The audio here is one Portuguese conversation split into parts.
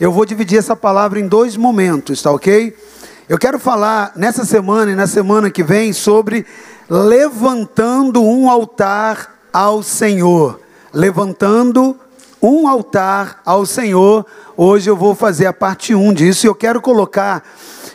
eu vou dividir essa palavra em dois momentos, tá ok? Eu quero falar nessa semana e na semana que vem sobre levantando um altar ao Senhor. Levantando um altar ao Senhor. Hoje eu vou fazer a parte 1 disso e eu quero colocar,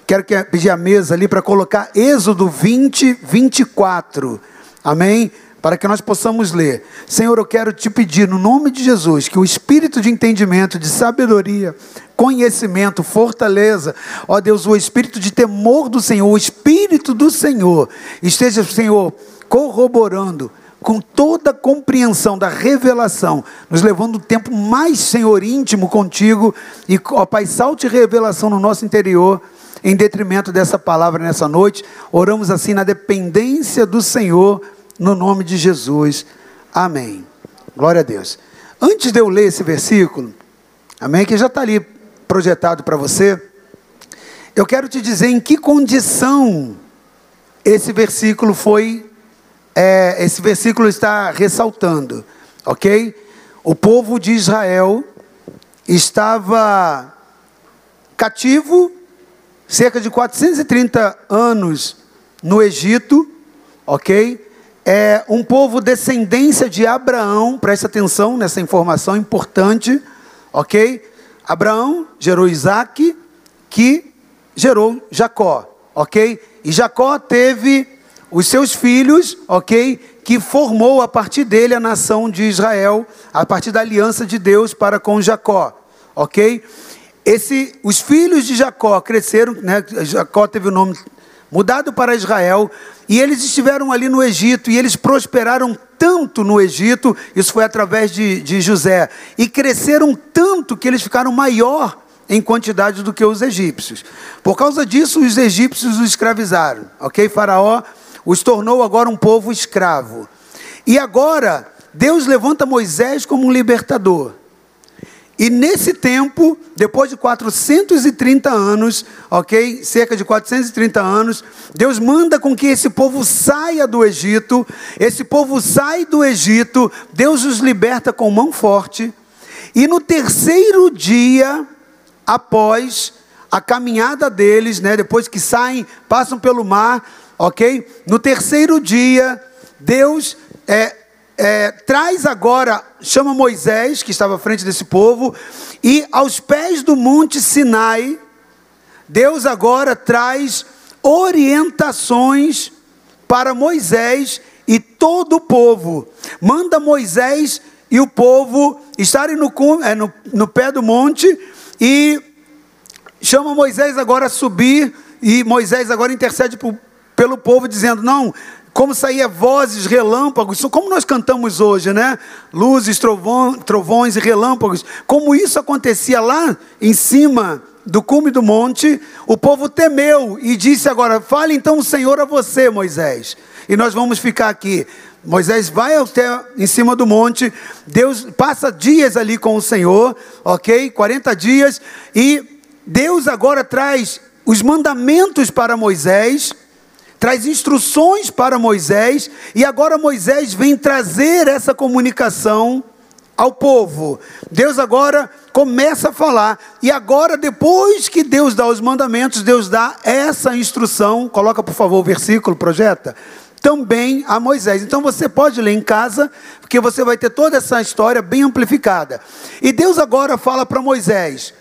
quero pedir a mesa ali para colocar Êxodo 20, 24. Amém? Para que nós possamos ler. Senhor, eu quero te pedir, no nome de Jesus, que o espírito de entendimento, de sabedoria, conhecimento, fortaleza, ó Deus, o espírito de temor do Senhor, o espírito do Senhor, esteja, Senhor, corroborando com toda a compreensão da revelação, nos levando um tempo mais, Senhor, íntimo contigo, e, ó Pai, salte revelação no nosso interior, em detrimento dessa palavra nessa noite. Oramos assim na dependência do Senhor, no nome de Jesus. Amém. Glória a Deus. Antes de eu ler esse versículo, amém, que já está ali projetado para você, eu quero te dizer em que condição esse versículo foi é, esse versículo está ressaltando, ok? O povo de Israel estava cativo cerca de 430 anos no Egito, ok? É um povo descendência de Abraão, presta atenção nessa informação importante, ok? Abraão gerou Isaac, que gerou Jacó, ok? E Jacó teve os seus filhos, ok? Que formou a partir dele a nação de Israel, a partir da aliança de Deus para com Jacó, ok? Esse, os filhos de Jacó cresceram, né? Jacó teve o nome mudado para Israel, e eles estiveram ali no Egito, e eles prosperaram tanto no Egito, isso foi através de, de José, e cresceram tanto que eles ficaram maior em quantidade do que os egípcios. Por causa disso, os egípcios os escravizaram, ok? Faraó os tornou agora um povo escravo. E agora, Deus levanta Moisés como um libertador. E nesse tempo, depois de 430 anos, ok? Cerca de 430 anos, Deus manda com que esse povo saia do Egito. Esse povo sai do Egito, Deus os liberta com mão forte. E no terceiro dia, após a caminhada deles, né, depois que saem, passam pelo mar, ok? No terceiro dia, Deus é, é, traz agora, chama Moisés, que estava à frente desse povo, e aos pés do monte Sinai, Deus agora traz orientações para Moisés e todo o povo. Manda Moisés e o povo estarem no, é, no, no pé do monte e chama Moisés agora a subir, e Moisés agora intercede por, pelo povo, dizendo: não, como saía vozes, relâmpagos, como nós cantamos hoje, né? Luzes, trovões e relâmpagos. Como isso acontecia lá em cima do cume do monte, o povo temeu e disse agora: fale então o Senhor a você, Moisés. E nós vamos ficar aqui. Moisés vai até em cima do monte, Deus passa dias ali com o Senhor, ok? 40 dias, e Deus agora traz os mandamentos para Moisés, traz instruções para Moisés, e agora Moisés vem trazer essa comunicação ao povo. Deus agora começa a falar, e agora, depois que Deus dá os mandamentos, Deus dá essa instrução. Coloca, por favor, o versículo, projeta. Também a Moisés. Então você pode ler em casa, porque você vai ter toda essa história bem amplificada. E Deus agora fala para Moisés: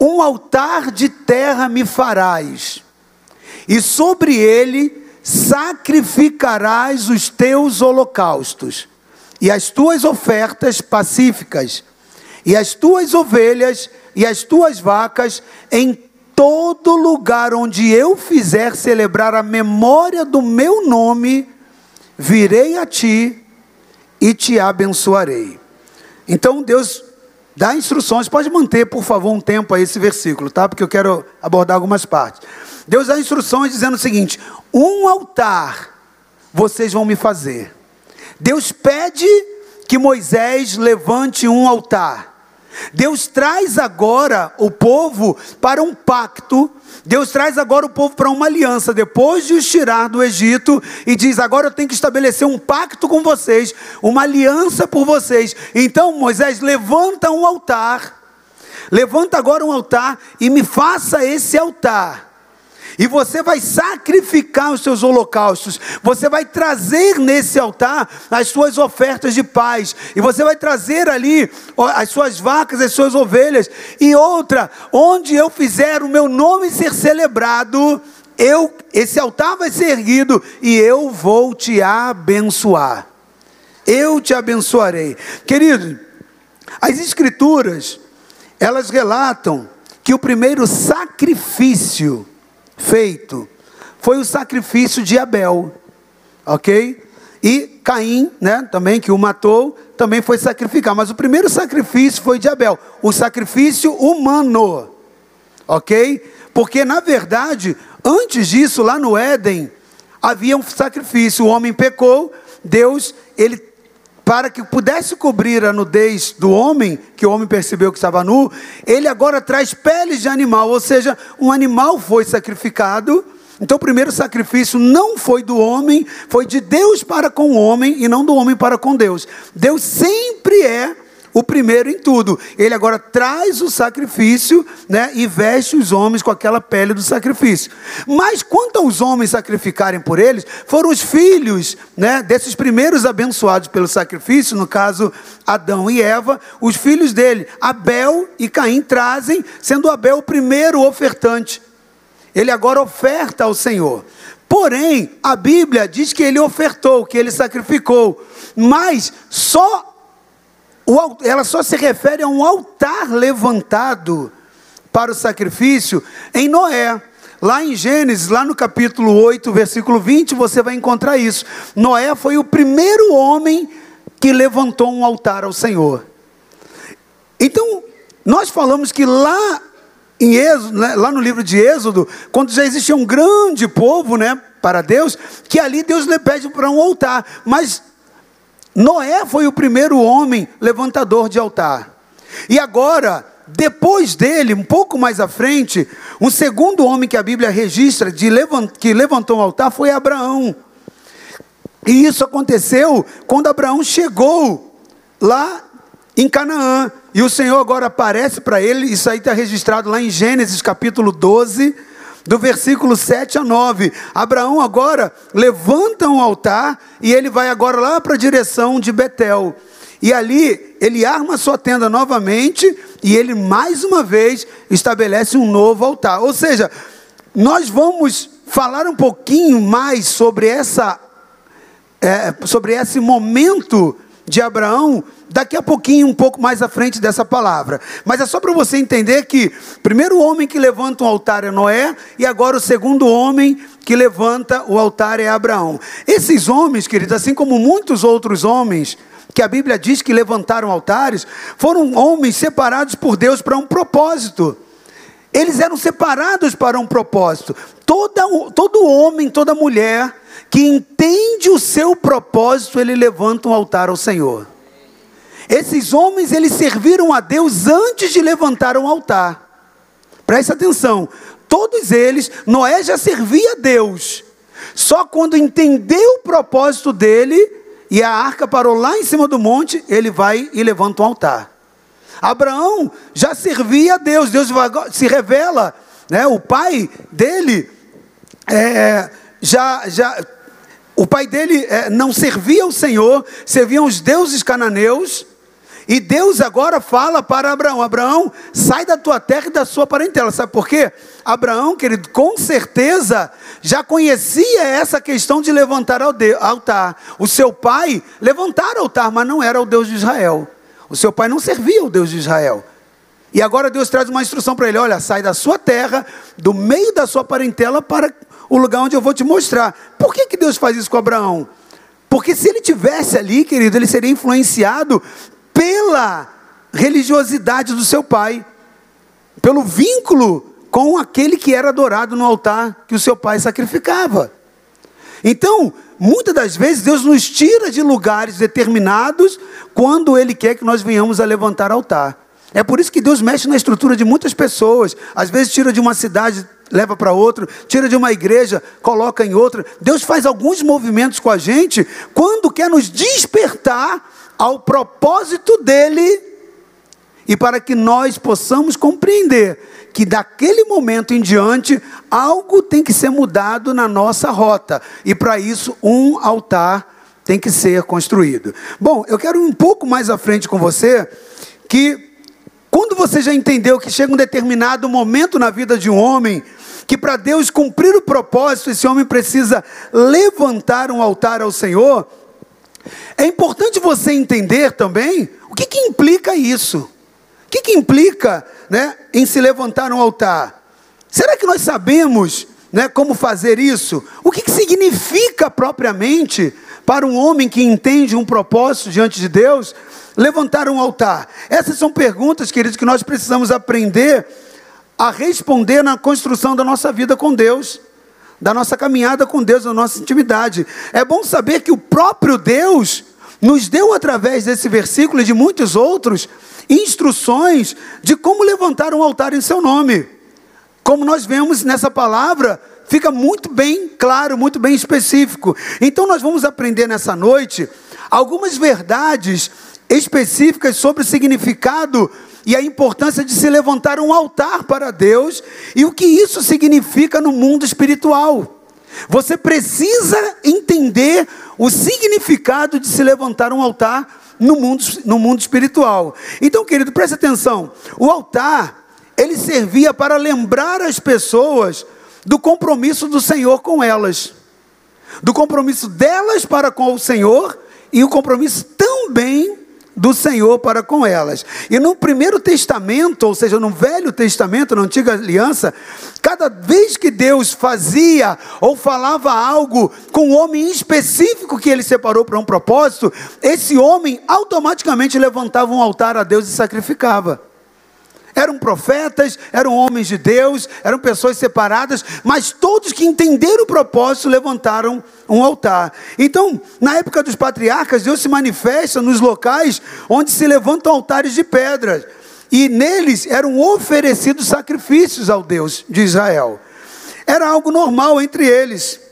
Um altar de terra me farás e sobre ele sacrificarás os teus holocaustos, e as tuas ofertas pacíficas, e as tuas ovelhas e as tuas vacas em todo lugar onde eu fizer celebrar a memória do meu nome, virei a ti e te abençoarei. Então Deus dá instruções, pode manter, por favor, um tempo aí esse versículo, tá? Porque eu quero abordar algumas partes. Deus dá instruções dizendo o seguinte: um altar vocês vão me fazer. Deus pede que Moisés levante um altar. Deus traz agora o povo para um pacto. Deus traz agora o povo para uma aliança, depois de os tirar do Egito, e diz: Agora eu tenho que estabelecer um pacto com vocês, uma aliança por vocês. Então Moisés levanta um altar Levanta agora um altar e me faça esse altar. E você vai sacrificar os seus holocaustos. Você vai trazer nesse altar as suas ofertas de paz. E você vai trazer ali as suas vacas, as suas ovelhas. E outra, onde eu fizer o meu nome ser celebrado, eu, esse altar vai ser erguido e eu vou te abençoar. Eu te abençoarei. Querido, as escrituras, elas relatam que o primeiro sacrifício feito foi o sacrifício de Abel, ok? E Caim, né, também que o matou, também foi sacrificar. Mas o primeiro sacrifício foi de Abel, o sacrifício humano, ok? Porque na verdade, antes disso, lá no Éden, havia um sacrifício. O homem pecou, Deus, ele para que pudesse cobrir a nudez do homem, que o homem percebeu que estava nu, ele agora traz peles de animal, ou seja, um animal foi sacrificado. Então, o primeiro sacrifício não foi do homem, foi de Deus para com o homem e não do homem para com Deus. Deus sempre é o primeiro em tudo. Ele agora traz o sacrifício, né, e veste os homens com aquela pele do sacrifício. Mas quanto aos homens sacrificarem por eles, foram os filhos, né, desses primeiros abençoados pelo sacrifício, no caso Adão e Eva, os filhos dele, Abel e Caim trazem, sendo Abel o primeiro ofertante. Ele agora oferta ao Senhor. Porém, a Bíblia diz que ele ofertou, que ele sacrificou, mas só ela só se refere a um altar levantado para o sacrifício em Noé. Lá em Gênesis, lá no capítulo 8, versículo 20, você vai encontrar isso. Noé foi o primeiro homem que levantou um altar ao Senhor. Então, nós falamos que lá em Êxodo, né, lá no livro de Êxodo, quando já existia um grande povo, né, para Deus, que ali Deus lhe pede para um altar, mas Noé foi o primeiro homem levantador de altar. E agora, depois dele, um pouco mais à frente, um segundo homem que a Bíblia registra de levant, que levantou um altar foi Abraão. E isso aconteceu quando Abraão chegou lá em Canaã. E o Senhor agora aparece para ele, isso aí está registrado lá em Gênesis capítulo 12 do versículo 7 a 9. Abraão agora levanta um altar e ele vai agora lá para a direção de Betel. E ali ele arma sua tenda novamente e ele mais uma vez estabelece um novo altar. Ou seja, nós vamos falar um pouquinho mais sobre essa é, sobre esse momento de Abraão daqui a pouquinho, um pouco mais à frente dessa palavra. Mas é só para você entender que primeiro homem que levanta um altar é Noé, e agora o segundo homem que levanta o altar é Abraão. Esses homens, queridos, assim como muitos outros homens, que a Bíblia diz que levantaram altares, foram homens separados por Deus para um propósito. Eles eram separados para um propósito. Toda, todo homem, toda mulher que entende o seu propósito, ele levanta um altar ao Senhor. Esses homens, eles serviram a Deus antes de levantar um altar. Preste atenção, todos eles, Noé já servia a Deus. Só quando entendeu o propósito dele e a arca parou lá em cima do monte, ele vai e levanta um altar. Abraão já servia a Deus, Deus se revela, né? O pai dele é, já, já, o pai dele é, não servia o Senhor, serviam os deuses cananeus. E Deus agora fala para Abraão: Abraão, sai da tua terra e da sua parentela. Sabe por quê? Abraão, querido, com certeza já conhecia essa questão de levantar altar. O seu pai levantara altar, mas não era o Deus de Israel. O seu pai não servia o Deus de Israel. E agora Deus traz uma instrução para ele: olha, sai da sua terra, do meio da sua parentela, para o lugar onde eu vou te mostrar. Por que, que Deus faz isso com Abraão? Porque se ele tivesse ali, querido, ele seria influenciado pela religiosidade do seu pai, pelo vínculo com aquele que era adorado no altar que o seu pai sacrificava. Então, muitas das vezes Deus nos tira de lugares determinados quando Ele quer que nós venhamos a levantar altar. É por isso que Deus mexe na estrutura de muitas pessoas. Às vezes tira de uma cidade, leva para outra, tira de uma igreja, coloca em outra. Deus faz alguns movimentos com a gente quando quer nos despertar ao propósito dele e para que nós possamos compreender que daquele momento em diante algo tem que ser mudado na nossa rota, e para isso um altar tem que ser construído. Bom, eu quero ir um pouco mais à frente com você que quando você já entendeu que chega um determinado momento na vida de um homem que para Deus cumprir o propósito, esse homem precisa levantar um altar ao Senhor, é importante você entender também o que, que implica isso. O que, que implica né, em se levantar um altar? Será que nós sabemos né, como fazer isso? O que, que significa propriamente para um homem que entende um propósito diante de Deus levantar um altar? Essas são perguntas, queridos, que nós precisamos aprender a responder na construção da nossa vida com Deus, da nossa caminhada com Deus, da nossa intimidade. É bom saber que o próprio Deus nos deu, através desse versículo e de muitos outros, instruções de como levantar um altar em seu nome. Como nós vemos nessa palavra, fica muito bem claro, muito bem específico. Então, nós vamos aprender nessa noite algumas verdades específicas sobre o significado e a importância de se levantar um altar para Deus e o que isso significa no mundo espiritual. Você precisa entender o significado de se levantar um altar no mundo, no mundo espiritual. Então, querido, preste atenção: o altar, ele servia para lembrar as pessoas do compromisso do Senhor com elas, do compromisso delas para com o Senhor e o compromisso também do Senhor para com elas. E no primeiro testamento, ou seja, no Velho Testamento, na antiga aliança, cada vez que Deus fazia ou falava algo com um homem específico que ele separou para um propósito, esse homem automaticamente levantava um altar a Deus e sacrificava. Eram profetas, eram homens de Deus, eram pessoas separadas, mas todos que entenderam o propósito levantaram um altar. Então, na época dos patriarcas, Deus se manifesta nos locais onde se levantam altares de pedras, e neles eram oferecidos sacrifícios ao Deus de Israel. Era algo normal entre eles.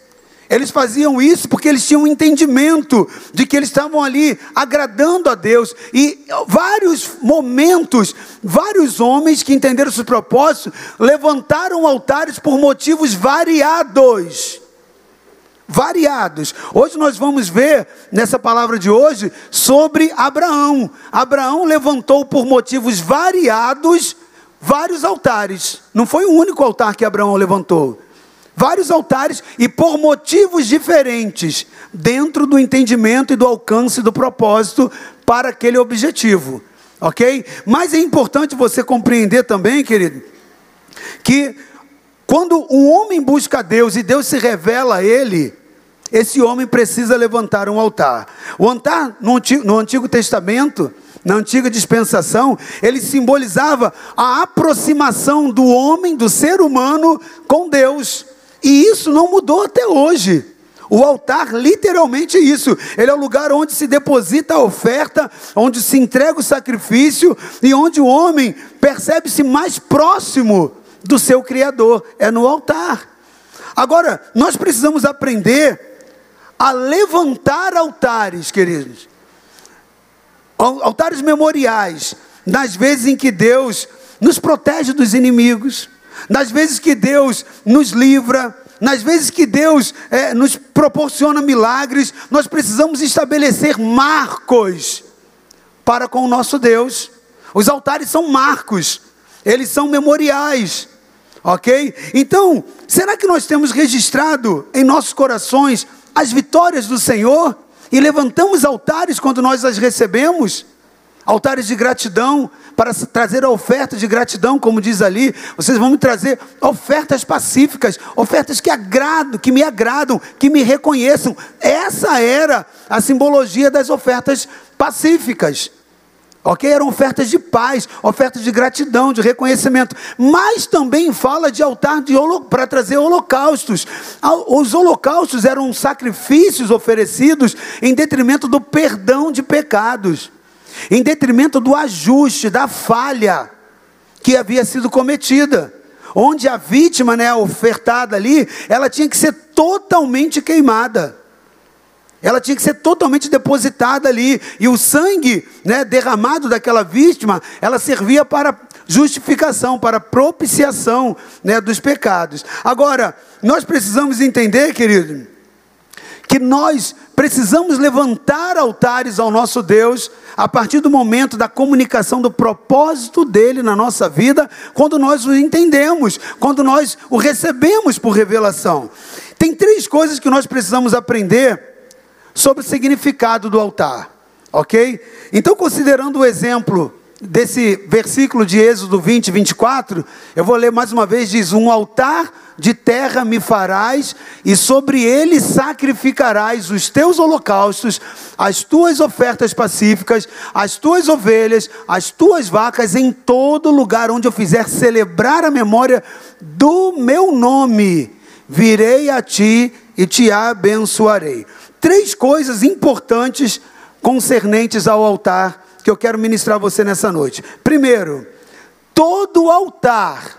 Eles faziam isso porque eles tinham um entendimento de que eles estavam ali agradando a Deus. E vários momentos, vários homens que entenderam seus propósitos, levantaram altares por motivos variados. Variados. Hoje nós vamos ver, nessa palavra de hoje, sobre Abraão. Abraão levantou por motivos variados vários altares. Não foi o único altar que Abraão levantou vários altares e por motivos diferentes, dentro do entendimento e do alcance do propósito para aquele objetivo, ok? Mas é importante você compreender também, querido, que quando um homem busca Deus e Deus se revela a ele, esse homem precisa levantar um altar. O altar no Antigo, no Antigo Testamento, na antiga dispensação, ele simbolizava a aproximação do homem, do ser humano, com Deus. E isso não mudou até hoje. O altar, literalmente isso. Ele é o lugar onde se deposita a oferta, onde se entrega o sacrifício e onde o homem percebe-se mais próximo do seu Criador. É no altar. Agora, nós precisamos aprender a levantar altares, queridos. Altares memoriais, nas vezes em que Deus nos protege dos inimigos nas vezes que Deus nos livra, nas vezes que Deus é, nos proporciona milagres, nós precisamos estabelecer marcos para com o nosso Deus. Os altares são marcos, eles são memoriais, ok? Então, será que nós temos registrado em nossos corações as vitórias do Senhor e levantamos altares quando nós as recebemos? Altares de gratidão, para trazer a oferta de gratidão, como diz ali. Vocês vão me trazer ofertas pacíficas, ofertas que agradam, que me agradam, que me reconheçam. Essa era a simbologia das ofertas pacíficas. Ok? Eram ofertas de paz, ofertas de gratidão, de reconhecimento. Mas também fala de altar para trazer holocaustos. Os holocaustos eram sacrifícios oferecidos em detrimento do perdão de pecados em detrimento do ajuste, da falha que havia sido cometida. Onde a vítima, né, ofertada ali, ela tinha que ser totalmente queimada. Ela tinha que ser totalmente depositada ali. E o sangue né, derramado daquela vítima, ela servia para justificação, para propiciação né, dos pecados. Agora, nós precisamos entender, querido, que nós precisamos levantar altares ao nosso Deus a partir do momento da comunicação do propósito dele na nossa vida, quando nós o entendemos, quando nós o recebemos por revelação. Tem três coisas que nós precisamos aprender sobre o significado do altar, ok? Então, considerando o exemplo desse versículo de Êxodo 20, 24, eu vou ler mais uma vez: diz: Um altar de terra me farás, e sobre ele sacrificarás os teus holocaustos, as tuas ofertas pacíficas, as tuas ovelhas, as tuas vacas, em todo lugar onde eu fizer celebrar a memória do meu nome, virei a ti e te abençoarei. Três coisas importantes concernentes ao altar que eu quero ministrar a você nessa noite. Primeiro, todo altar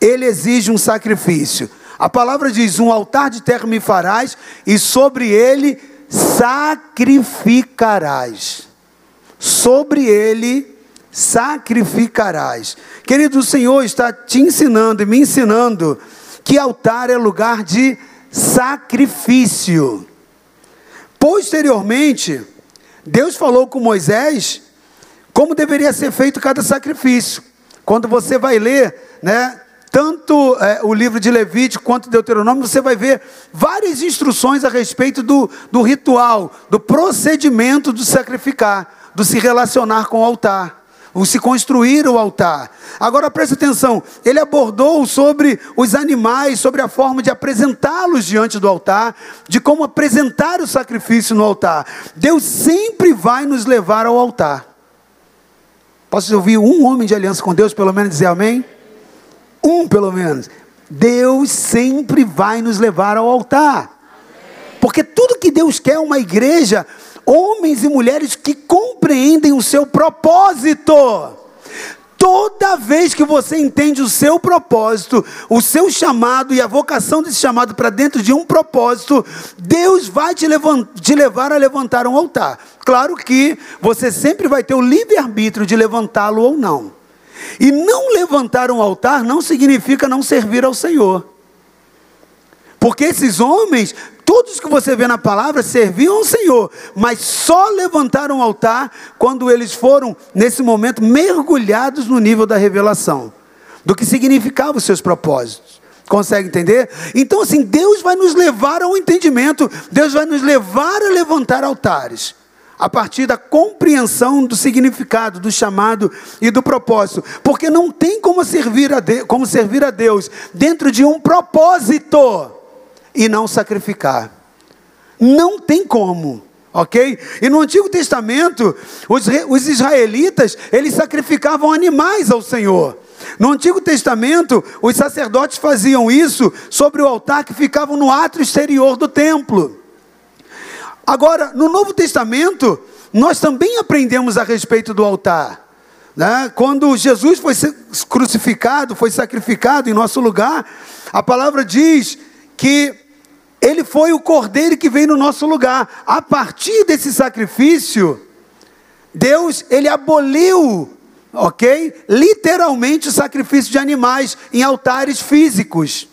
ele exige um sacrifício. A palavra diz: "Um altar de terra me farás e sobre ele sacrificarás". Sobre ele sacrificarás. Querido, o Senhor está te ensinando e me ensinando que altar é lugar de sacrifício. Posteriormente, Deus falou com Moisés como deveria ser feito cada sacrifício. Quando você vai ler, né, tanto é, o livro de Levítico quanto Deuteronômio, você vai ver várias instruções a respeito do, do ritual, do procedimento de sacrificar, do se relacionar com o altar o se construir o altar. Agora preste atenção, ele abordou sobre os animais, sobre a forma de apresentá-los diante do altar, de como apresentar o sacrifício no altar. Deus sempre vai nos levar ao altar. Posso ouvir um homem de aliança com Deus, pelo menos dizer amém? Um, pelo menos. Deus sempre vai nos levar ao altar. Porque tudo que Deus quer é uma igreja, homens e mulheres que compreendem o seu propósito. Toda vez que você entende o seu propósito, o seu chamado e a vocação desse chamado para dentro de um propósito, Deus vai te, te levar a levantar um altar. Claro que você sempre vai ter o livre-arbítrio de levantá-lo ou não. E não levantar um altar não significa não servir ao Senhor. Porque esses homens Todos que você vê na palavra serviam ao Senhor, mas só levantaram o altar quando eles foram, nesse momento, mergulhados no nível da revelação, do que significavam os seus propósitos. Consegue entender? Então, assim, Deus vai nos levar ao entendimento, Deus vai nos levar a levantar altares a partir da compreensão do significado, do chamado e do propósito. Porque não tem como servir a, Deus, como servir a Deus dentro de um propósito e não sacrificar. Não tem como. Ok? E no Antigo Testamento, os, os israelitas, eles sacrificavam animais ao Senhor. No Antigo Testamento, os sacerdotes faziam isso sobre o altar que ficava no átrio exterior do templo. Agora, no Novo Testamento, nós também aprendemos a respeito do altar. Né? Quando Jesus foi crucificado, foi sacrificado em nosso lugar, a palavra diz que ele foi o cordeiro que veio no nosso lugar. A partir desse sacrifício, Deus, ele aboliu, ok? Literalmente o sacrifício de animais em altares físicos.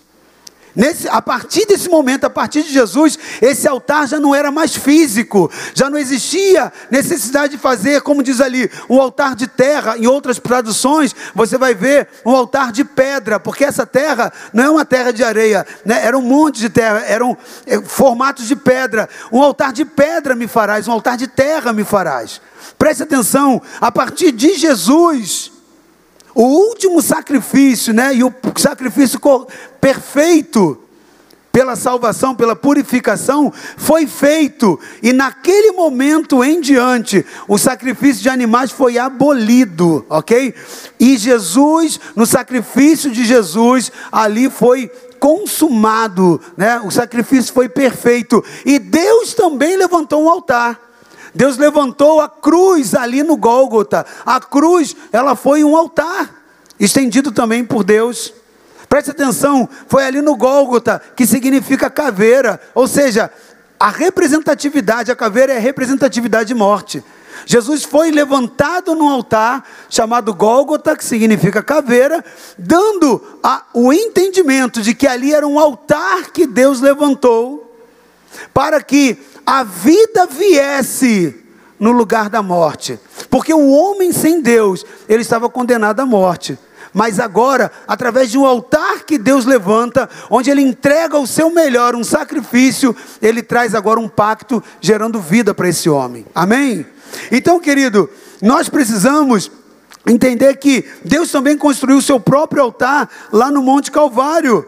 Nesse, a partir desse momento, a partir de Jesus, esse altar já não era mais físico, já não existia necessidade de fazer, como diz ali, um altar de terra. Em outras traduções, você vai ver um altar de pedra, porque essa terra não é uma terra de areia, né? era um monte de terra, eram é, formatos de pedra. Um altar de pedra me farás, um altar de terra me farás. Preste atenção, a partir de Jesus, o último sacrifício, né? E o sacrifício perfeito pela salvação, pela purificação, foi feito, e naquele momento em diante, o sacrifício de animais foi abolido, ok? E Jesus, no sacrifício de Jesus, ali foi consumado, né? O sacrifício foi perfeito, e Deus também levantou um altar. Deus levantou a cruz ali no Gólgota. A cruz, ela foi um altar, estendido também por Deus. Preste atenção, foi ali no Gólgota, que significa caveira, ou seja, a representatividade, a caveira é a representatividade de morte. Jesus foi levantado num altar chamado Gólgota, que significa caveira, dando a, o entendimento de que ali era um altar que Deus levantou para que a vida viesse no lugar da morte. Porque o homem sem Deus, ele estava condenado à morte. Mas agora, através de um altar que Deus levanta, onde Ele entrega o seu melhor, um sacrifício, Ele traz agora um pacto gerando vida para esse homem. Amém? Então, querido, nós precisamos entender que Deus também construiu o seu próprio altar lá no Monte Calvário,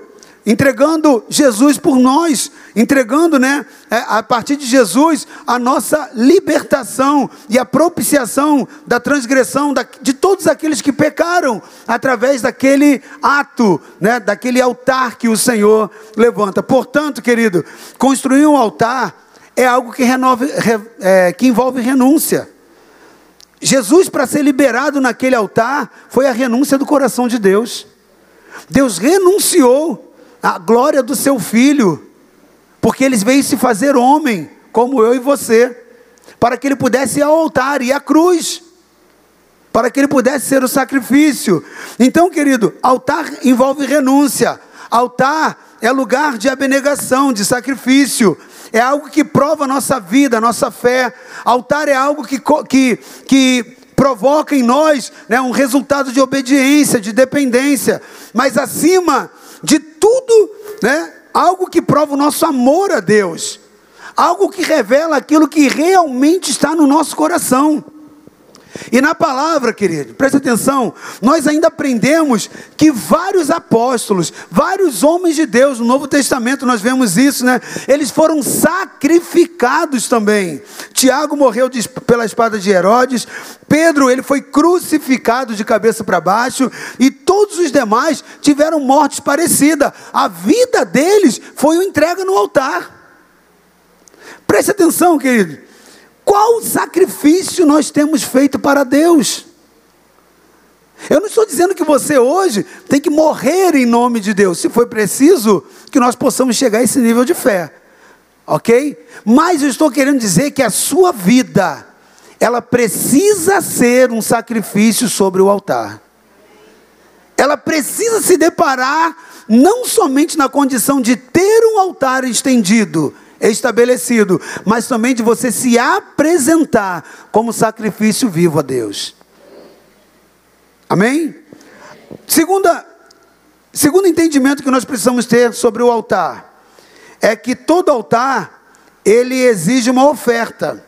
entregando Jesus por nós, entregando, né, é, a partir de Jesus, a nossa libertação e a propiciação da transgressão de todos aqueles que pecaram, através daquele ato, né, daquele altar que o Senhor levanta. Portanto, querido, construir um altar é algo que, renove, é, que envolve renúncia. Jesus, para ser liberado naquele altar, foi a renúncia do coração de Deus. Deus renunciou à glória do seu filho, porque ele veio se fazer homem, como eu e você, para que ele pudesse ir ao altar e à cruz, para que ele pudesse ser o sacrifício. Então, querido, altar envolve renúncia, altar é lugar de abnegação, de sacrifício é algo que prova a nossa vida, a nossa fé. Altar é algo que, que, que provoca em nós né, um resultado de obediência, de dependência. Mas acima de tudo, né, algo que prova o nosso amor a Deus. Algo que revela aquilo que realmente está no nosso coração. E na palavra, querido, preste atenção, nós ainda aprendemos que vários apóstolos, vários homens de Deus, no Novo Testamento nós vemos isso, né? Eles foram sacrificados também. Tiago morreu de, pela espada de Herodes, Pedro, ele foi crucificado de cabeça para baixo, e todos os demais tiveram mortes parecidas. A vida deles foi entrega no altar. Preste atenção, querido. Qual sacrifício nós temos feito para Deus? Eu não estou dizendo que você hoje tem que morrer em nome de Deus, se for preciso que nós possamos chegar a esse nível de fé, ok? Mas eu estou querendo dizer que a sua vida, ela precisa ser um sacrifício sobre o altar. Ela precisa se deparar não somente na condição de ter um altar estendido, estabelecido, mas também de você se apresentar como sacrifício vivo a Deus. Amém? Segunda, segundo entendimento que nós precisamos ter sobre o altar é que todo altar ele exige uma oferta.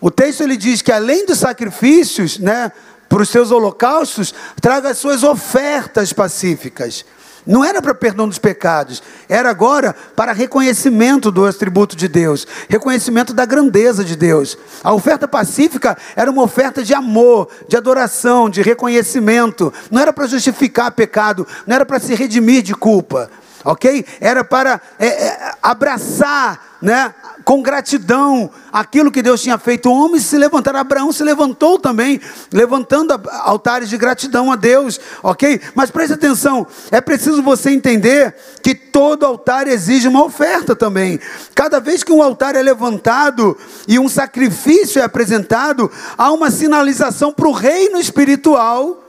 O texto ele diz que além dos sacrifícios, né, para os seus holocaustos, traga as suas ofertas pacíficas. Não era para perdão dos pecados, era agora para reconhecimento do atributo de Deus, reconhecimento da grandeza de Deus. A oferta pacífica era uma oferta de amor, de adoração, de reconhecimento. Não era para justificar pecado, não era para se redimir de culpa, ok? Era para é, é, abraçar, né? com gratidão aquilo que Deus tinha feito. O homem se levantar, Abraão se levantou também, levantando altares de gratidão a Deus, ok? Mas preste atenção, é preciso você entender que todo altar exige uma oferta também. Cada vez que um altar é levantado e um sacrifício é apresentado, há uma sinalização para o reino espiritual,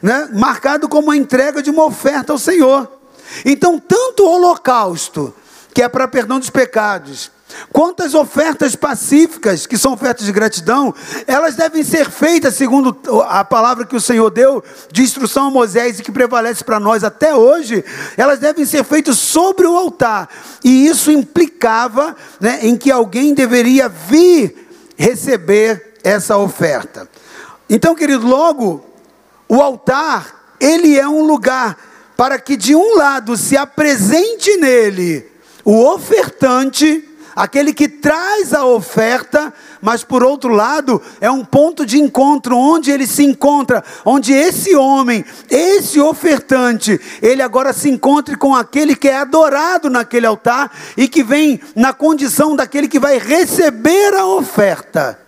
né? marcado como a entrega de uma oferta ao Senhor. Então, tanto o holocausto, que é para perdão dos pecados, Quantas ofertas pacíficas, que são ofertas de gratidão, elas devem ser feitas segundo a palavra que o Senhor deu de instrução a Moisés e que prevalece para nós até hoje, elas devem ser feitas sobre o altar. E isso implicava né, em que alguém deveria vir receber essa oferta. Então, querido, logo, o altar, ele é um lugar para que de um lado se apresente nele o ofertante, aquele que traz a oferta, mas por outro lado, é um ponto de encontro onde ele se encontra, onde esse homem, esse ofertante, ele agora se encontre com aquele que é adorado naquele altar e que vem na condição daquele que vai receber a oferta.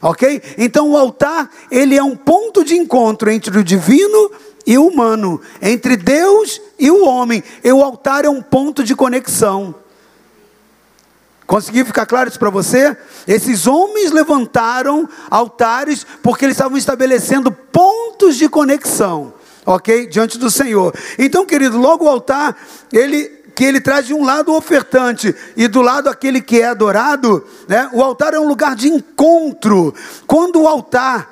OK? Então o altar, ele é um ponto de encontro entre o divino e humano, entre Deus e o homem. E o altar é um ponto de conexão. Conseguiu ficar claro isso para você? Esses homens levantaram altares porque eles estavam estabelecendo pontos de conexão, ok? Diante do Senhor. Então, querido, logo o altar, ele que ele traz de um lado o ofertante e do lado aquele que é adorado, né? O altar é um lugar de encontro. Quando o altar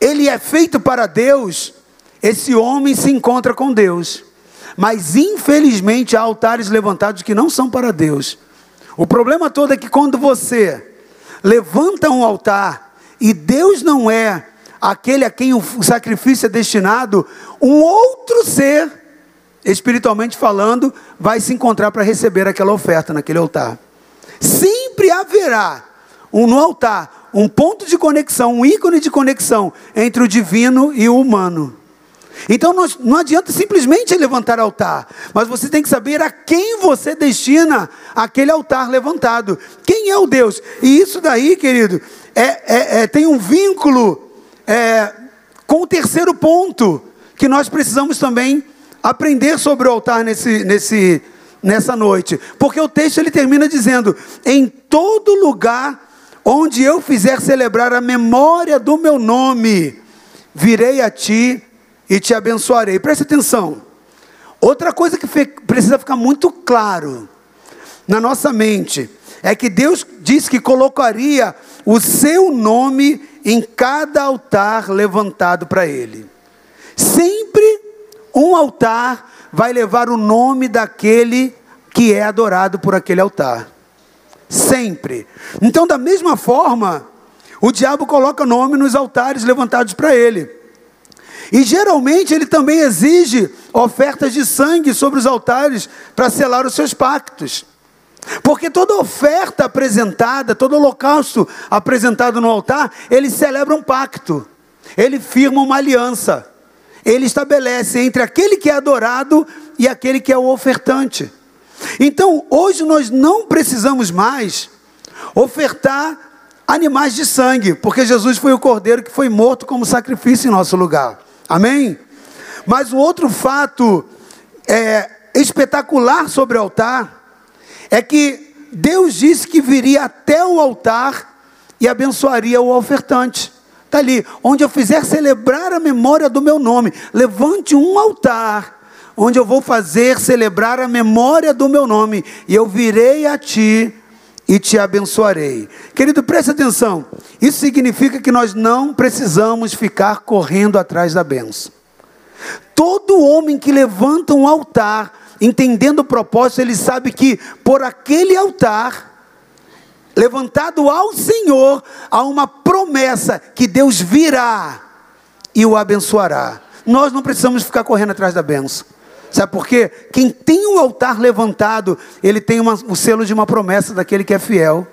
ele é feito para Deus, esse homem se encontra com Deus. Mas infelizmente há altares levantados que não são para Deus. O problema todo é que quando você levanta um altar e Deus não é aquele a quem o sacrifício é destinado, um outro ser, espiritualmente falando, vai se encontrar para receber aquela oferta naquele altar. Sempre haverá um, no altar um ponto de conexão, um ícone de conexão entre o divino e o humano. Então nós, não adianta simplesmente levantar altar, mas você tem que saber a quem você destina aquele altar levantado. Quem é o Deus? E isso daí, querido, é, é, é tem um vínculo é, com o terceiro ponto que nós precisamos também aprender sobre o altar nesse, nesse, nessa noite. Porque o texto ele termina dizendo: em todo lugar onde eu fizer celebrar a memória do meu nome, virei a ti e te abençoarei. Preste atenção. Outra coisa que precisa ficar muito claro na nossa mente é que Deus disse que colocaria o seu nome em cada altar levantado para Ele. Sempre um altar vai levar o nome daquele que é adorado por aquele altar. Sempre. Então, da mesma forma, o diabo coloca nome nos altares levantados para ele. E geralmente ele também exige ofertas de sangue sobre os altares para selar os seus pactos. Porque toda oferta apresentada, todo holocausto apresentado no altar, ele celebra um pacto, ele firma uma aliança, ele estabelece entre aquele que é adorado e aquele que é o ofertante. Então, hoje nós não precisamos mais ofertar animais de sangue, porque Jesus foi o cordeiro que foi morto como sacrifício em nosso lugar. Amém? Mas um outro fato é, espetacular sobre o altar é que Deus disse que viria até o altar e abençoaria o ofertante. Está ali, onde eu fizer celebrar a memória do meu nome, levante um altar, onde eu vou fazer celebrar a memória do meu nome, e eu virei a ti e te abençoarei. Querido, preste atenção. Isso significa que nós não precisamos ficar correndo atrás da benção. Todo homem que levanta um altar, entendendo o propósito, ele sabe que por aquele altar levantado ao Senhor, há uma promessa que Deus virá e o abençoará. Nós não precisamos ficar correndo atrás da benção. Sabe por quê? Quem tem um altar levantado, ele tem uma, o selo de uma promessa daquele que é fiel.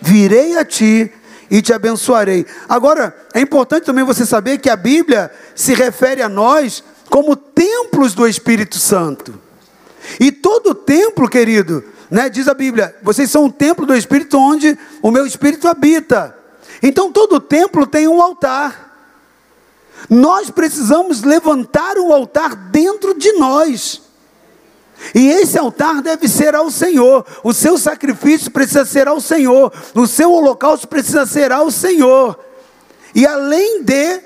Virei a ti e te abençoarei. Agora, é importante também você saber que a Bíblia se refere a nós como templos do Espírito Santo. E todo templo, querido, né, diz a Bíblia, vocês são o templo do Espírito onde o meu Espírito habita. Então todo templo tem um altar. Nós precisamos levantar um altar dentro de nós. E esse altar deve ser ao Senhor. O seu sacrifício precisa ser ao Senhor. O seu holocausto precisa ser ao Senhor. E além de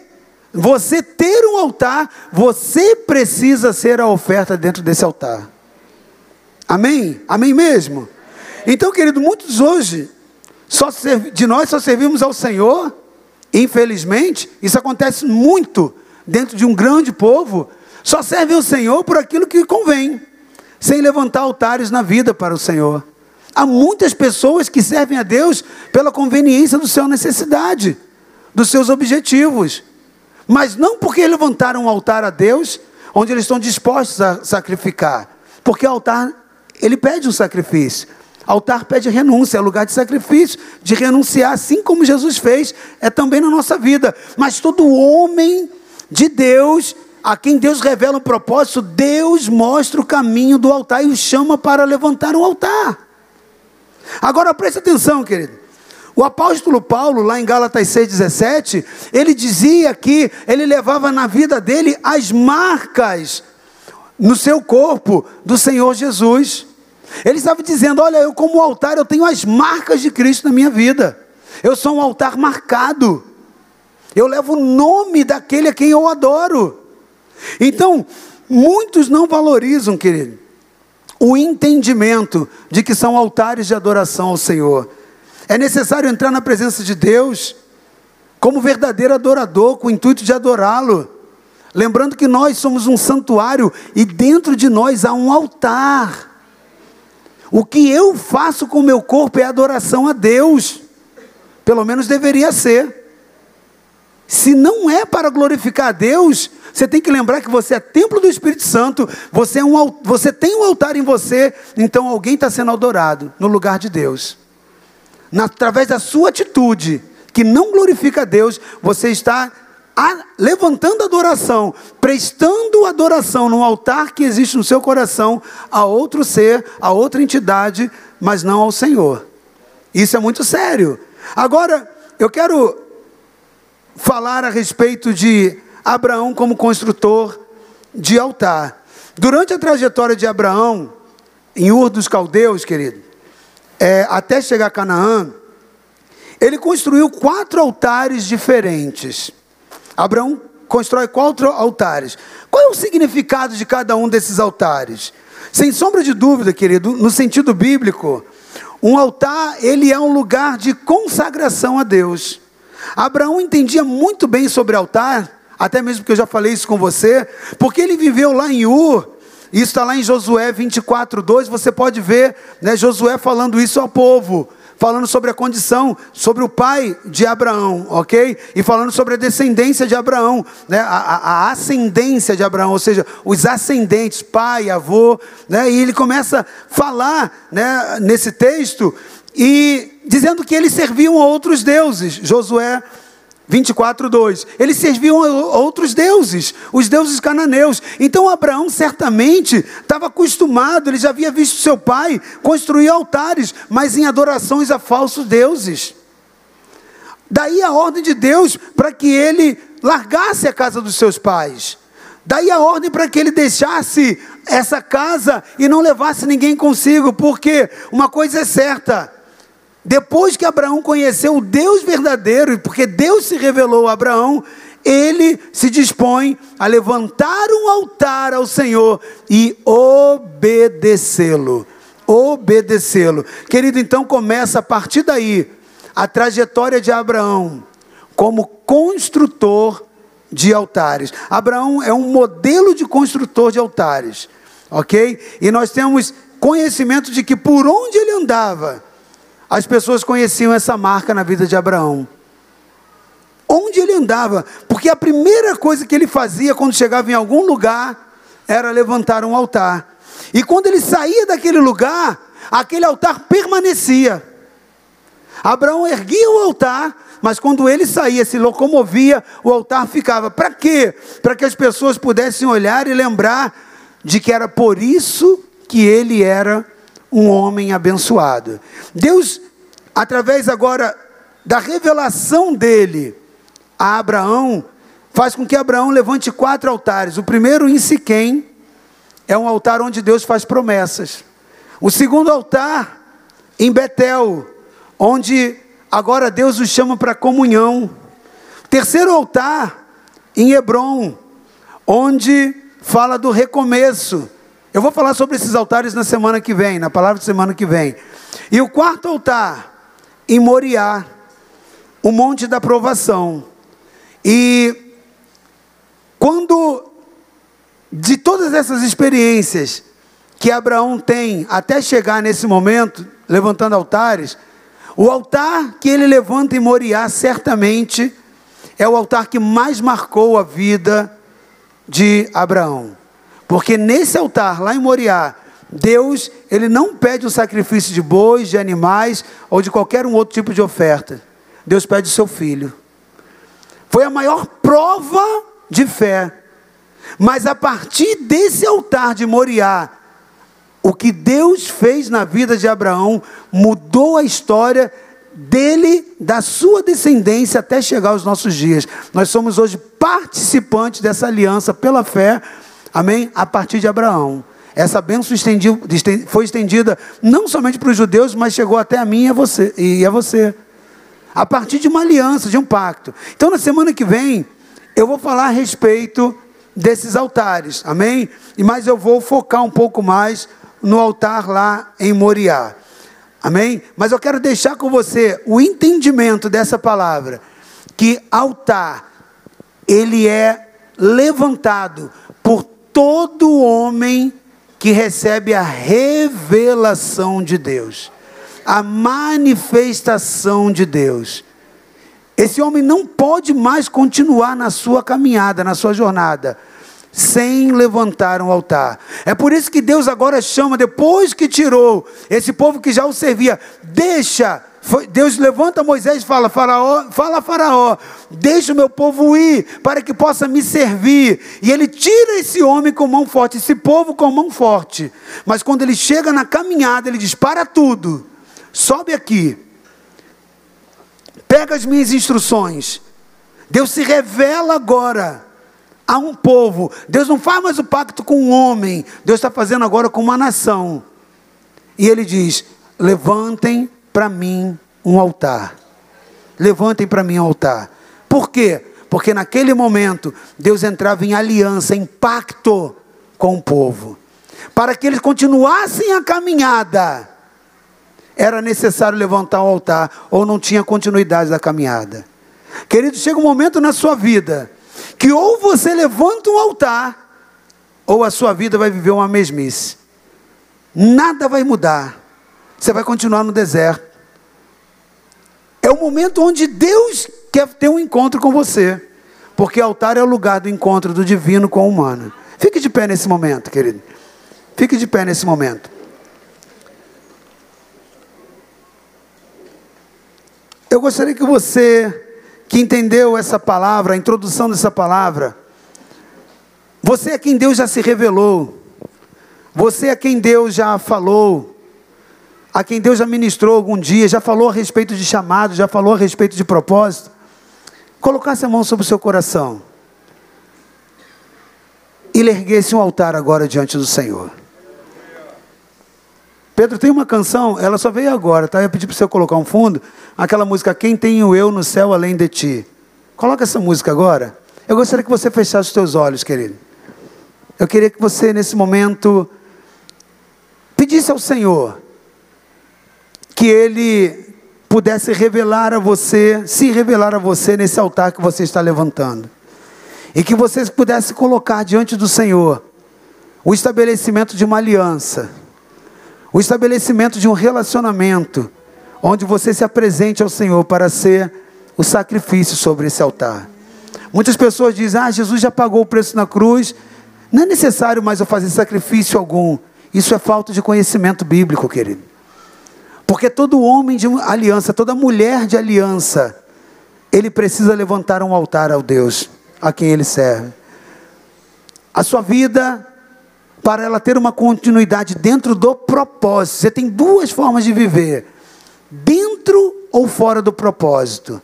você ter um altar, você precisa ser a oferta dentro desse altar. Amém? Amém mesmo? Então, querido, muitos hoje só de nós só servimos ao Senhor Infelizmente, isso acontece muito dentro de um grande povo. Só serve ao Senhor por aquilo que convém, sem levantar altares na vida para o Senhor. Há muitas pessoas que servem a Deus pela conveniência da sua necessidade, dos seus objetivos, mas não porque levantaram um altar a Deus, onde eles estão dispostos a sacrificar, porque o altar ele pede um sacrifício. Altar pede renúncia, é lugar de sacrifício, de renunciar, assim como Jesus fez, é também na nossa vida. Mas todo homem de Deus, a quem Deus revela um propósito, Deus mostra o caminho do altar e o chama para levantar um altar. Agora preste atenção, querido. O apóstolo Paulo, lá em Gálatas 6,17, ele dizia que ele levava na vida dele as marcas no seu corpo do Senhor Jesus. Ele estava dizendo: Olha, eu, como altar, eu tenho as marcas de Cristo na minha vida. Eu sou um altar marcado. Eu levo o nome daquele a quem eu adoro. Então, muitos não valorizam, querido, o entendimento de que são altares de adoração ao Senhor. É necessário entrar na presença de Deus como verdadeiro adorador, com o intuito de adorá-lo. Lembrando que nós somos um santuário e dentro de nós há um altar. O que eu faço com o meu corpo é adoração a Deus. Pelo menos deveria ser. Se não é para glorificar a Deus, você tem que lembrar que você é templo do Espírito Santo, você, é um, você tem um altar em você, então alguém está sendo adorado no lugar de Deus. Na, através da sua atitude, que não glorifica a Deus, você está a, levantando adoração, prestando adoração no altar que existe no seu coração a outro ser, a outra entidade, mas não ao Senhor. Isso é muito sério. Agora, eu quero falar a respeito de Abraão como construtor de altar. Durante a trajetória de Abraão, em Ur dos Caldeus, querido, é, até chegar a Canaã, ele construiu quatro altares diferentes. Abraão constrói quatro altares. Qual é o significado de cada um desses altares? Sem sombra de dúvida, querido, no sentido bíblico, um altar, ele é um lugar de consagração a Deus. Abraão entendia muito bem sobre altar, até mesmo porque eu já falei isso com você, porque ele viveu lá em Ur, isso está lá em Josué 24, 2, você pode ver né, Josué falando isso ao povo, falando sobre a condição, sobre o pai de Abraão, ok? E falando sobre a descendência de Abraão, né? a, a, ascendência de Abraão, ou seja, os ascendentes, pai, avô, né? E ele começa a falar né, nesse texto e dizendo que eles serviam a outros deuses. Josué 24, 2. Eles serviam a outros deuses, os deuses cananeus. Então Abraão certamente estava acostumado, ele já havia visto seu pai construir altares, mas em adorações a falsos deuses. Daí a ordem de Deus para que ele largasse a casa dos seus pais. Daí a ordem para que ele deixasse essa casa e não levasse ninguém consigo, porque uma coisa é certa: depois que Abraão conheceu o Deus verdadeiro, porque Deus se revelou a Abraão, ele se dispõe a levantar um altar ao Senhor e obedecê-lo. Obedecê-lo. Querido, então começa a partir daí a trajetória de Abraão como construtor de altares. Abraão é um modelo de construtor de altares, ok? E nós temos conhecimento de que por onde ele andava, as pessoas conheciam essa marca na vida de Abraão. Onde ele andava, porque a primeira coisa que ele fazia quando chegava em algum lugar era levantar um altar. E quando ele saía daquele lugar, aquele altar permanecia. Abraão erguia o altar, mas quando ele saía, se locomovia, o altar ficava. Para quê? Para que as pessoas pudessem olhar e lembrar de que era por isso que ele era um homem abençoado. Deus através agora da revelação dele a Abraão, faz com que Abraão levante quatro altares. O primeiro em Siquém, é um altar onde Deus faz promessas. O segundo altar em Betel, onde agora Deus os chama para comunhão. O terceiro altar em Hebron, onde fala do recomeço. Eu vou falar sobre esses altares na semana que vem, na palavra de semana que vem. E o quarto altar em Moriá, o monte da provação. E quando de todas essas experiências que Abraão tem até chegar nesse momento, levantando altares, o altar que ele levanta em Moriá certamente é o altar que mais marcou a vida de Abraão. Porque nesse altar, lá em Moriá, Deus, ele não pede o sacrifício de bois, de animais ou de qualquer um outro tipo de oferta. Deus pede o seu filho. Foi a maior prova de fé. Mas a partir desse altar de Moriá, o que Deus fez na vida de Abraão mudou a história dele, da sua descendência até chegar aos nossos dias. Nós somos hoje participantes dessa aliança pela fé, amém? A partir de Abraão. Essa bênção foi estendida não somente para os judeus, mas chegou até a mim e a você. E a você. A partir de uma aliança, de um pacto. Então, na semana que vem, eu vou falar a respeito desses altares, amém? Mas eu vou focar um pouco mais no altar lá em Moriá, amém? Mas eu quero deixar com você o entendimento dessa palavra, que altar, ele é levantado todo homem que recebe a revelação de Deus, a manifestação de Deus. Esse homem não pode mais continuar na sua caminhada, na sua jornada, sem levantar um altar. É por isso que Deus agora chama, depois que tirou esse povo que já o servia, deixa Deus levanta Moisés e fala: Faraó, fala Faraó, deixa o meu povo ir para que possa me servir. E ele tira esse homem com mão forte, esse povo com mão forte. Mas quando ele chega na caminhada, ele diz: Para tudo, sobe aqui, pega as minhas instruções. Deus se revela agora a um povo. Deus não faz mais o pacto com um homem, Deus está fazendo agora com uma nação. E ele diz: Levantem para mim um altar. Levantem para mim um altar. Por quê? Porque naquele momento Deus entrava em aliança, em pacto com o povo. Para que eles continuassem a caminhada, era necessário levantar um altar, ou não tinha continuidade da caminhada. Querido, chega um momento na sua vida que ou você levanta um altar, ou a sua vida vai viver uma mesmice. Nada vai mudar. Você vai continuar no deserto. É o momento onde Deus quer ter um encontro com você. Porque altar é o lugar do encontro do divino com o humano. Fique de pé nesse momento, querido. Fique de pé nesse momento. Eu gostaria que você, que entendeu essa palavra, a introdução dessa palavra, você é quem Deus já se revelou, você é quem Deus já falou, a quem Deus já ministrou algum dia, já falou a respeito de chamado, já falou a respeito de propósito, colocasse a mão sobre o seu coração e erguesse um altar agora diante do Senhor. Pedro tem uma canção, ela só veio agora, tá? Eu pedi para você colocar um fundo, aquela música Quem tenho eu no céu além de ti. Coloca essa música agora. Eu gostaria que você fechasse os seus olhos, querido. Eu queria que você nesse momento pedisse ao Senhor que Ele pudesse revelar a você, se revelar a você nesse altar que você está levantando. E que você pudesse colocar diante do Senhor o estabelecimento de uma aliança, o estabelecimento de um relacionamento, onde você se apresente ao Senhor para ser o sacrifício sobre esse altar. Muitas pessoas dizem: Ah, Jesus já pagou o preço na cruz, não é necessário mais eu fazer sacrifício algum. Isso é falta de conhecimento bíblico, querido. Porque todo homem de aliança, toda mulher de aliança, ele precisa levantar um altar ao Deus a quem ele serve. A sua vida, para ela ter uma continuidade dentro do propósito, você tem duas formas de viver: dentro ou fora do propósito.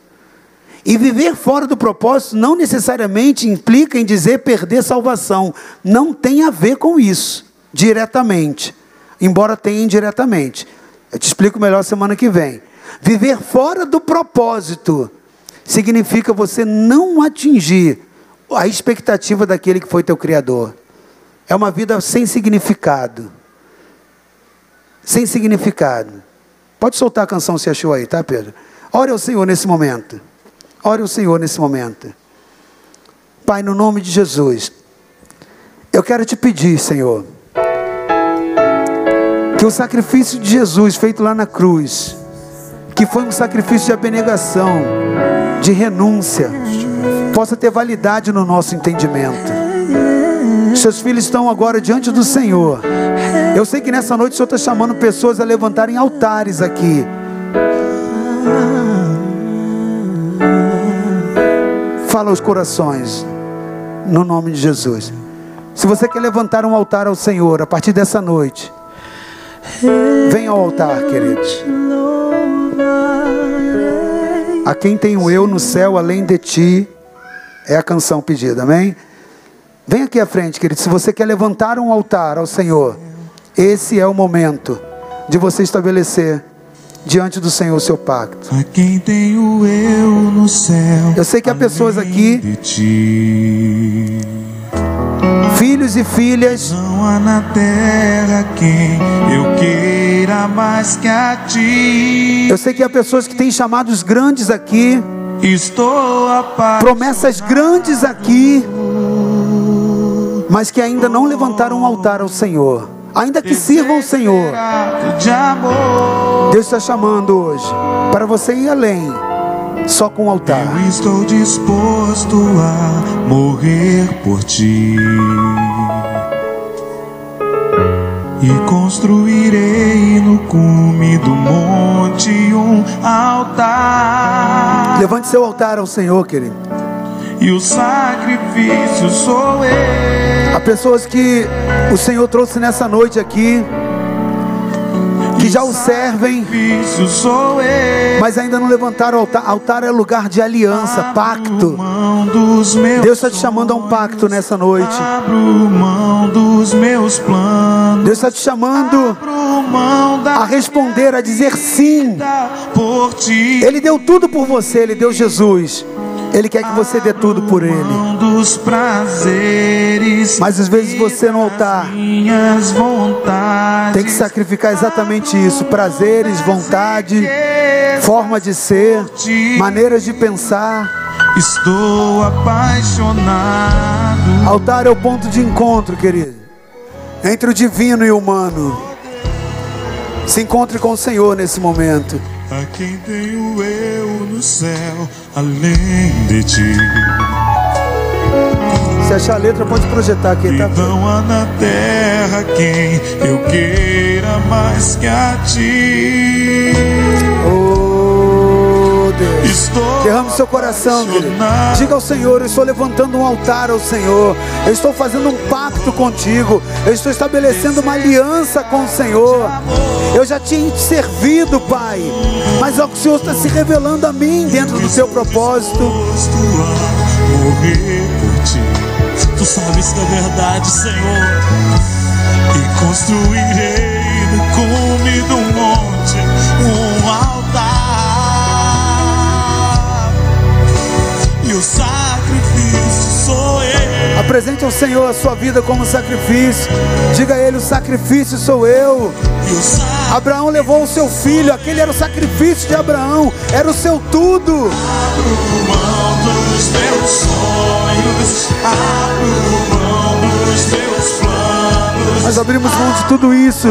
E viver fora do propósito não necessariamente implica em dizer perder salvação. Não tem a ver com isso, diretamente. Embora tenha indiretamente. Eu te explico melhor semana que vem. Viver fora do propósito significa você não atingir a expectativa daquele que foi teu criador. É uma vida sem significado. Sem significado. Pode soltar a canção se achou aí, tá, Pedro? Ore ao Senhor nesse momento. Ore ao Senhor nesse momento. Pai, no nome de Jesus, eu quero te pedir, Senhor que o sacrifício de Jesus feito lá na cruz, que foi um sacrifício de abnegação, de renúncia, possa ter validade no nosso entendimento. Seus filhos estão agora diante do Senhor. Eu sei que nessa noite o Senhor está chamando pessoas a levantarem altares aqui. Fala aos corações, no nome de Jesus. Se você quer levantar um altar ao Senhor a partir dessa noite, Vem ao altar, queridos. A quem tenho eu no céu além de ti, é a canção pedida, amém? Vem aqui à frente, querido. Se você quer levantar um altar ao Senhor, esse é o momento de você estabelecer diante do Senhor o seu pacto. A quem tenho eu no céu? Eu sei que há pessoas aqui, de ti. Filhos e filhas, Não há na terra quem eu queira mais que a ti. eu sei que há pessoas que têm chamados grandes aqui, Estou promessas grandes aqui, mas que ainda não levantaram um altar ao Senhor, ainda que sirvam o Senhor. de amor. Deus está chamando hoje para você ir além, só com o altar. Eu estou disposto a morrer por ti. E construirei no cume do monte um altar. Levante seu altar ao Senhor, querido. E o sacrifício sou eu. Há pessoas que o Senhor trouxe nessa noite aqui, que já o servem, mas ainda não levantaram o altar. Altar é lugar de aliança, pacto. Deus está te chamando a um pacto nessa noite. Deus está te chamando a responder, a dizer sim. Ele deu tudo por você, ele deu Jesus. Ele quer que você dê tudo por ele. Dos prazeres. Mas às vezes você no altar vontades. tem que sacrificar exatamente isso: prazeres, vontade, forma de ser, maneiras de pensar. Estou apaixonado. Altar é o ponto de encontro, querido, entre o divino e o humano. Se encontre com o Senhor nesse momento. A quem tenho eu no céu, além de ti. Se achar a letra, pode projetar aqui, tá? não há na terra quem eu queira mais que a ti. Oh, Deus. Estou Derrame seu coração, querido. Diga ao Senhor: Eu estou levantando um altar ao Senhor. Eu estou fazendo um pacto contigo. Eu estou estabelecendo uma aliança com o Senhor. Eu já tinha te servido, Pai. Mas ó, o Senhor está se revelando a mim dentro do seu propósito. morrer. Tu sabes que é verdade, Senhor. E construirei no cume do monte um altar. E o sacrifício sou eu. Apresente ao Senhor a sua vida como sacrifício. Diga a Ele: O sacrifício sou eu. Abraão levou o seu filho. Aquele era o sacrifício de Abraão. Era o seu tudo. abro dos meus sonhos. Abro mão dos meus planos. Nós abrimos mão de tudo isso.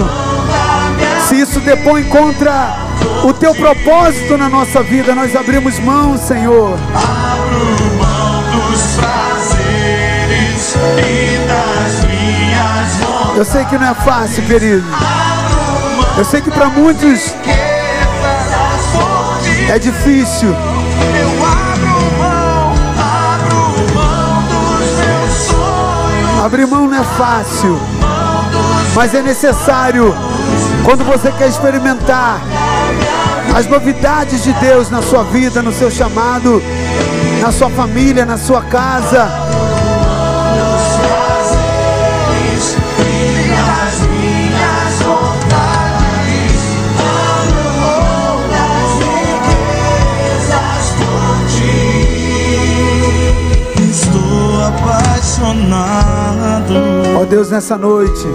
Se isso depõe contra o teu propósito na nossa vida, nós abrimos mão, Senhor. Abro mão dos prazeres e das minhas vontades. Eu sei que não é fácil, querido. Eu sei que para muitos é difícil, abrir mão não é fácil, mas é necessário quando você quer experimentar as novidades de Deus na sua vida, no seu chamado, na sua família, na sua casa. Ó Deus, nessa noite,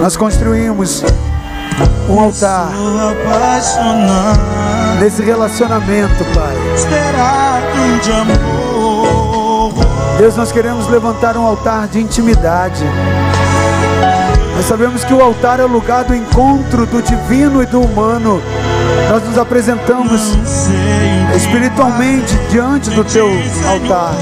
nós construímos um altar nesse relacionamento, Pai. Deus, nós queremos levantar um altar de intimidade. Nós sabemos que o altar é o lugar do encontro do divino e do humano. Nós nos apresentamos espiritualmente diante do teu altar.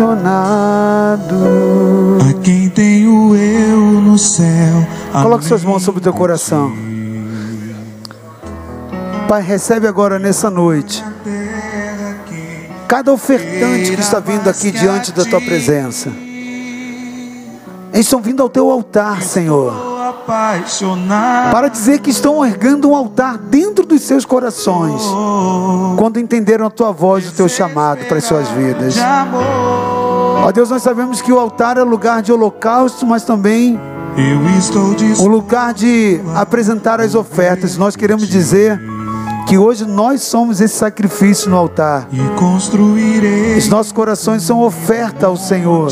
Apaixonado. A quem tenho eu no céu. Coloque suas mãos sobre o teu coração. Pai, recebe agora nessa noite cada ofertante que está vindo aqui diante da tua presença. Eles estão vindo ao teu altar, Senhor para dizer que estão erguendo um altar dentro dos seus corações, quando entenderam a tua voz e o teu chamado para as suas vidas. Ó Deus, nós sabemos que o altar é lugar de holocausto, mas também o lugar de apresentar as ofertas. Nós queremos dizer que hoje nós somos esse sacrifício no altar. Os nossos corações são oferta ao Senhor.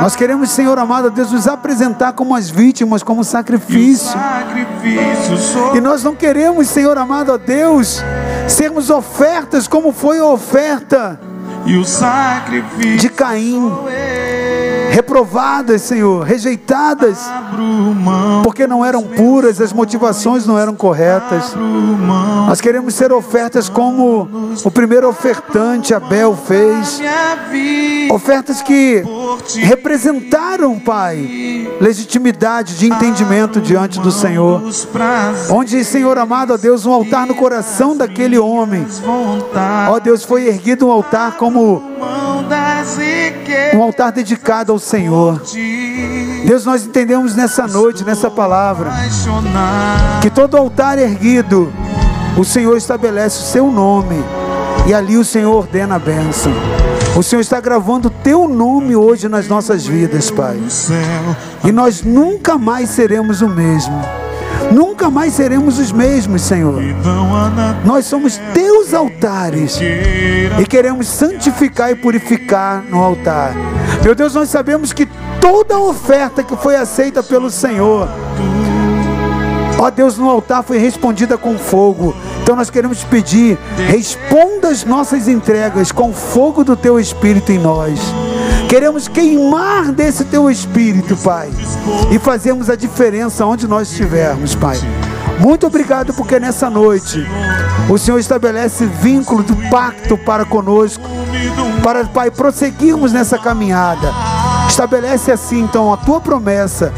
Nós queremos, Senhor amado, Deus, nos apresentar como as vítimas, como sacrifício. E nós não queremos, Senhor amado a Deus, sermos ofertas como foi a oferta e o sacrifício. de Caim, reprovadas, Senhor, rejeitadas, porque não eram puras, as motivações não eram corretas. Nós queremos ser ofertas como o primeiro ofertante Abel fez. Ofertas que representaram, Pai, legitimidade de entendimento diante do Senhor. Onde, Senhor amado Deus, um altar no coração daquele homem. Ó Deus, foi erguido um altar como. Um altar dedicado ao Senhor. Deus, nós entendemos nessa noite, nessa palavra, que todo altar erguido, o Senhor estabelece o seu nome e ali o Senhor ordena a bênção. O Senhor está gravando teu nome hoje nas nossas vidas, Pai. E nós nunca mais seremos o mesmo. Nunca mais seremos os mesmos, Senhor. Nós somos teus altares e queremos santificar e purificar no altar. Meu Deus, nós sabemos que toda oferta que foi aceita pelo Senhor, ó Deus, no altar foi respondida com fogo. Então nós queremos pedir, responda as nossas entregas com o fogo do teu Espírito em nós. Queremos queimar desse teu Espírito, Pai, e fazermos a diferença onde nós estivermos, Pai. Muito obrigado porque nessa noite o Senhor estabelece vínculo do pacto para conosco, para, Pai, prosseguirmos nessa caminhada. Estabelece assim, então, a tua promessa.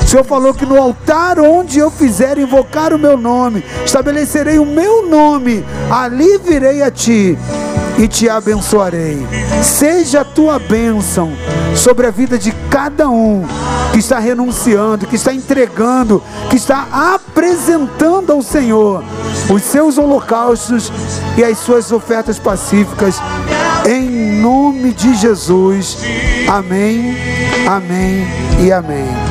O Senhor falou que no altar onde eu fizer invocar o meu nome, estabelecerei o meu nome, ali virei a ti e te abençoarei. Seja a tua bênção sobre a vida de cada um que está renunciando, que está entregando, que está apresentando ao Senhor os seus holocaustos e as suas ofertas pacíficas, em nome de Jesus. Amém, amém e amém.